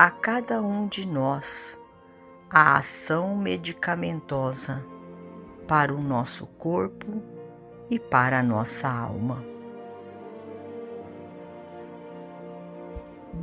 a cada um de nós a ação medicamentosa para o nosso corpo e para a nossa alma.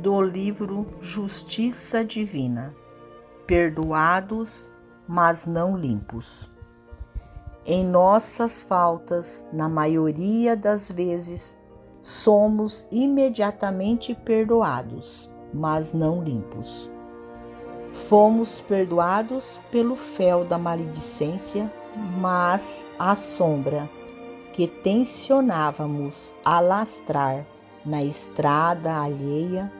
Do livro Justiça Divina Perdoados, mas não limpos. Em nossas faltas, na maioria das vezes, somos imediatamente perdoados, mas não limpos. Fomos perdoados pelo fel da maledicência, mas a sombra que tensionávamos alastrar na estrada alheia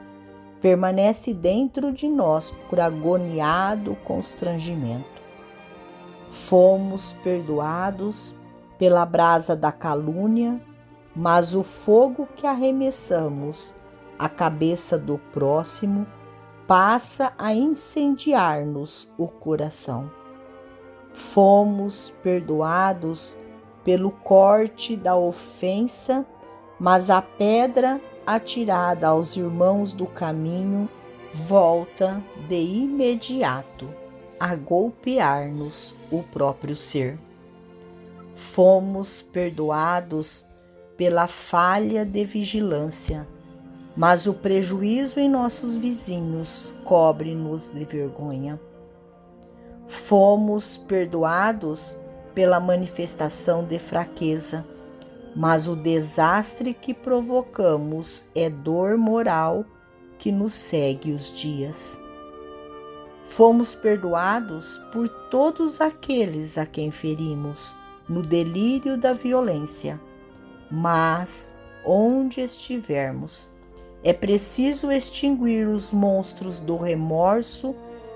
permanece dentro de nós por agoniado constrangimento Fomos perdoados pela brasa da calúnia, mas o fogo que arremessamos à cabeça do próximo passa a incendiar-nos o coração. Fomos perdoados pelo corte da ofensa, mas a pedra atirada aos irmãos do caminho volta de imediato a golpear-nos o próprio ser. Fomos perdoados pela falha de vigilância, mas o prejuízo em nossos vizinhos cobre-nos de vergonha. Fomos perdoados pela manifestação de fraqueza, mas o desastre que provocamos é dor moral que nos segue os dias. Fomos perdoados por todos aqueles a quem ferimos no delírio da violência. Mas, onde estivermos, é preciso extinguir os monstros do remorso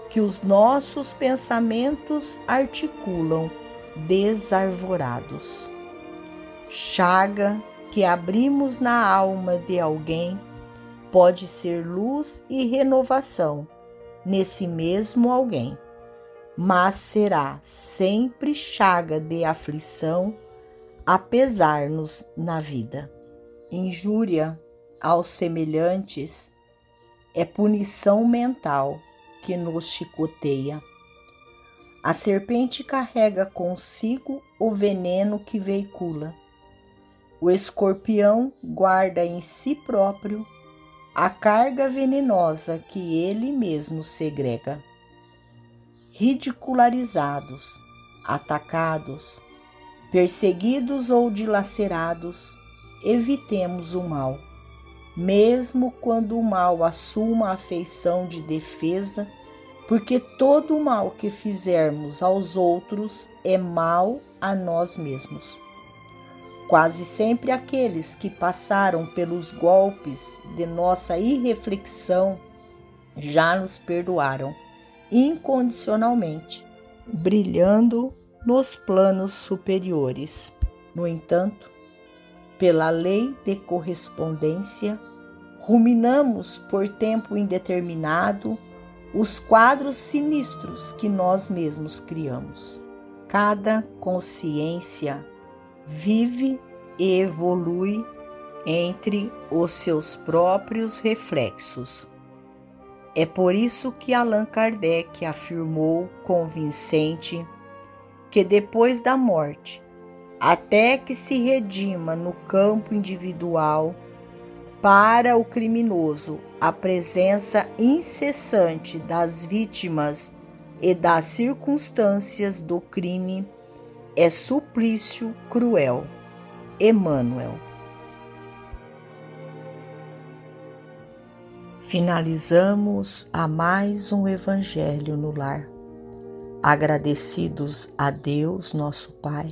que os nossos pensamentos articulam desarvorados. Chaga que abrimos na alma de alguém pode ser luz e renovação nesse mesmo alguém, mas será sempre chaga de aflição a pesar-nos na vida. Injúria aos semelhantes é punição mental que nos chicoteia. A serpente carrega consigo o veneno que veicula. O escorpião guarda em si próprio a carga venenosa que ele mesmo segrega. Ridicularizados, atacados, perseguidos ou dilacerados, evitemos o mal, mesmo quando o mal assuma a feição de defesa, porque todo o mal que fizermos aos outros é mal a nós mesmos. Quase sempre aqueles que passaram pelos golpes de nossa irreflexão já nos perdoaram incondicionalmente, brilhando nos planos superiores. No entanto, pela lei de correspondência, ruminamos por tempo indeterminado os quadros sinistros que nós mesmos criamos. Cada consciência vive e evolui entre os seus próprios reflexos. É por isso que Allan Kardec afirmou convincente que depois da morte, até que se redima no campo individual, Para o criminoso, a presença incessante das vítimas e das circunstâncias do crime é suplício cruel. Emmanuel. Finalizamos a mais um Evangelho no Lar. Agradecidos a Deus, nosso Pai,